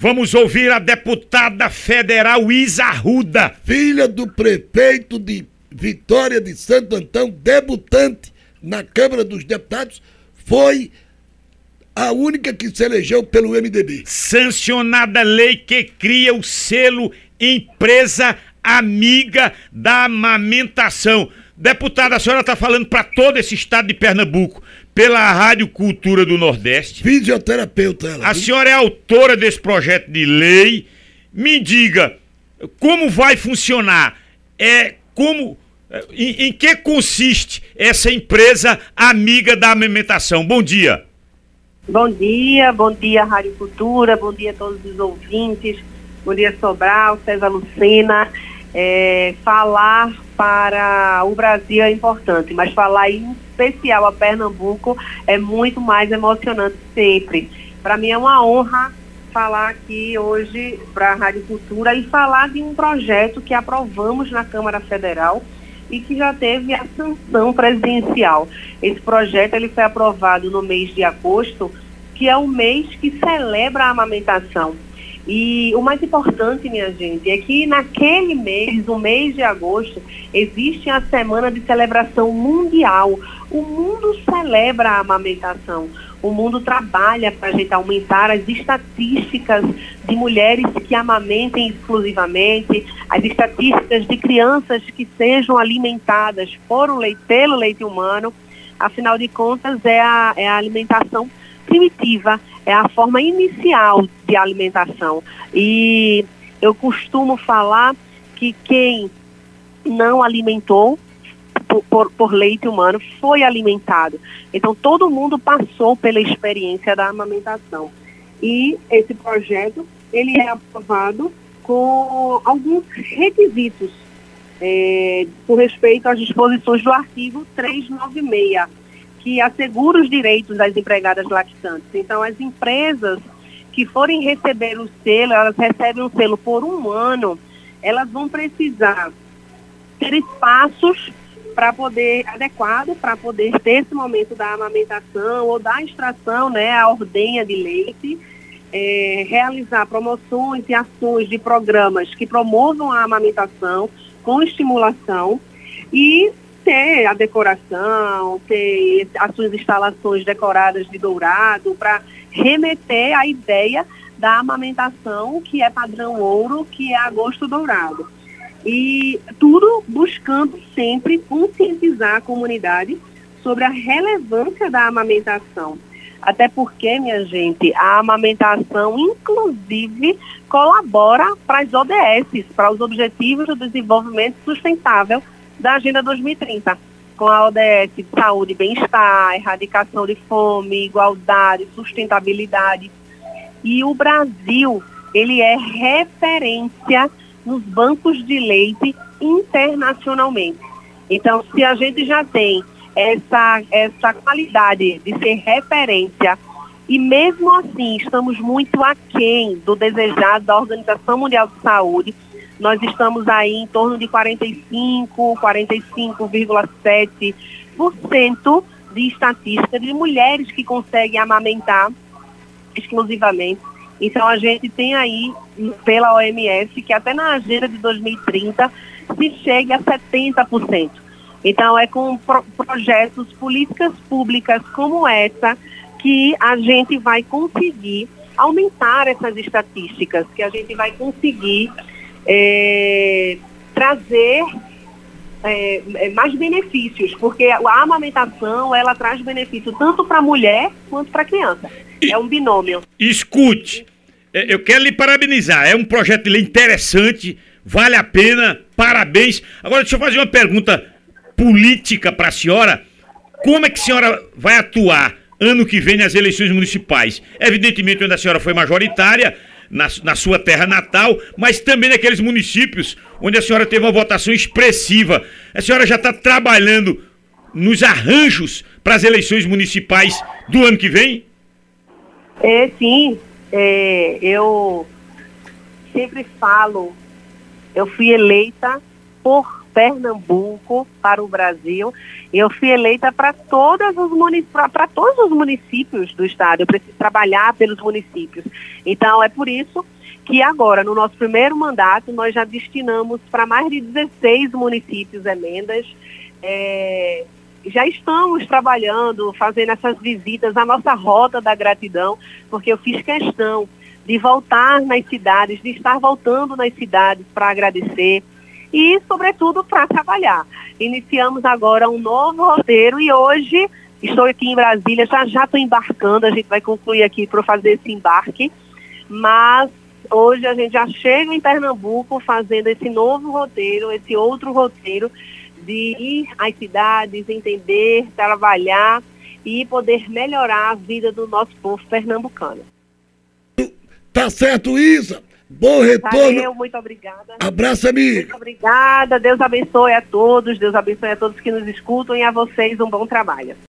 Vamos ouvir a deputada federal Isa Arruda. filha do prefeito de Vitória de Santo Antão, debutante na Câmara dos Deputados, foi a única que se elegeu pelo MDB. Sancionada lei que cria o selo Empresa Amiga da Amamentação. Deputada, a senhora está falando para todo esse estado de Pernambuco, pela Rádio Cultura do Nordeste. Fisioterapeuta ela. A viu? senhora é autora desse projeto de lei. Me diga, como vai funcionar? É como é, em, em que consiste essa empresa amiga da amamentação? Bom dia. Bom dia, bom dia Rádio Cultura, bom dia a todos os ouvintes, bom dia Sobral, César Lucena. É, falar para o Brasil é importante, mas falar em especial a Pernambuco é muito mais emocionante sempre. Para mim é uma honra falar aqui hoje para a Rádio Cultura e falar de um projeto que aprovamos na Câmara Federal e que já teve a sanção presidencial. Esse projeto ele foi aprovado no mês de agosto, que é o mês que celebra a amamentação. E o mais importante, minha gente, é que naquele mês, o mês de agosto, existe a semana de celebração mundial. O mundo celebra a amamentação. O mundo trabalha para a gente aumentar as estatísticas de mulheres que amamentem exclusivamente, as estatísticas de crianças que sejam alimentadas por um leite, pelo leite humano. Afinal de contas, é a, é a alimentação primitiva, é a forma inicial de alimentação. E eu costumo falar que quem não alimentou por, por, por, leite humano foi alimentado. Então todo mundo passou pela experiência da amamentação. E esse projeto ele é aprovado com alguns requisitos é, com respeito às disposições do artigo 396 que assegura os direitos das empregadas lactantes. Então, as empresas que forem receber o selo, elas recebem o selo por um ano, elas vão precisar ter espaços para poder adequado para poder ter esse momento da amamentação ou da extração, né, a ordenha de leite, é, realizar promoções e ações de programas que promovam a amamentação com estimulação e ter a decoração, ter as suas instalações decoradas de dourado, para remeter à ideia da amamentação, que é padrão ouro, que é agosto dourado. E tudo buscando sempre conscientizar a comunidade sobre a relevância da amamentação. Até porque, minha gente, a amamentação, inclusive, colabora para as ODS, para os Objetivos do Desenvolvimento Sustentável da Agenda 2030, com a ODS de saúde e bem-estar, erradicação de fome, igualdade, sustentabilidade. E o Brasil, ele é referência nos bancos de leite internacionalmente. Então, se a gente já tem essa, essa qualidade de ser referência e mesmo assim estamos muito aquém do desejado da Organização Mundial de Saúde, nós estamos aí em torno de 45, 45,7% de estatística de mulheres que conseguem amamentar exclusivamente. Então a gente tem aí pela OMS que até na agenda de 2030 se chegue a 70%. Então é com pro projetos, políticas públicas como essa que a gente vai conseguir aumentar essas estatísticas, que a gente vai conseguir é, trazer é, mais benefícios, porque a amamentação ela traz benefício tanto para a mulher quanto para a criança. É um binômio. Escute, é, eu quero lhe parabenizar. É um projeto de lei interessante, vale a pena, parabéns. Agora deixa eu fazer uma pergunta política para a senhora. Como é que a senhora vai atuar ano que vem nas eleições municipais? Evidentemente, onde a senhora foi majoritária, na, na, sua terra natal, mas também naqueles municípios onde a senhora teve uma votação expressiva. A senhora já está trabalhando nos arranjos para as eleições municipais do ano que vem? É, sim. É, eu sempre falo, eu fui eleita por Pernambuco para o Brasil. Eu fui eleita para todos os municípios do estado. Eu preciso trabalhar pelos municípios. Então é por isso que agora, no nosso primeiro mandato, nós já destinamos para mais de 16 municípios emendas. É, já estamos trabalhando, fazendo essas visitas, a nossa rota da gratidão, porque eu fiz questão de voltar nas cidades, de estar voltando nas cidades para agradecer e, sobretudo, para trabalhar. Iniciamos agora um novo roteiro e hoje estou aqui em Brasília, já já estou embarcando, a gente vai concluir aqui para fazer esse embarque, mas hoje a gente já chega em Pernambuco fazendo esse novo roteiro, esse outro roteiro de ir às cidades, entender, trabalhar e poder melhorar a vida do nosso povo pernambucano. Tá certo, Isa? Bom retorno. Valeu, muito obrigada. Abraço, amigo. Muito obrigada. Deus abençoe a todos. Deus abençoe a todos que nos escutam e a vocês um bom trabalho.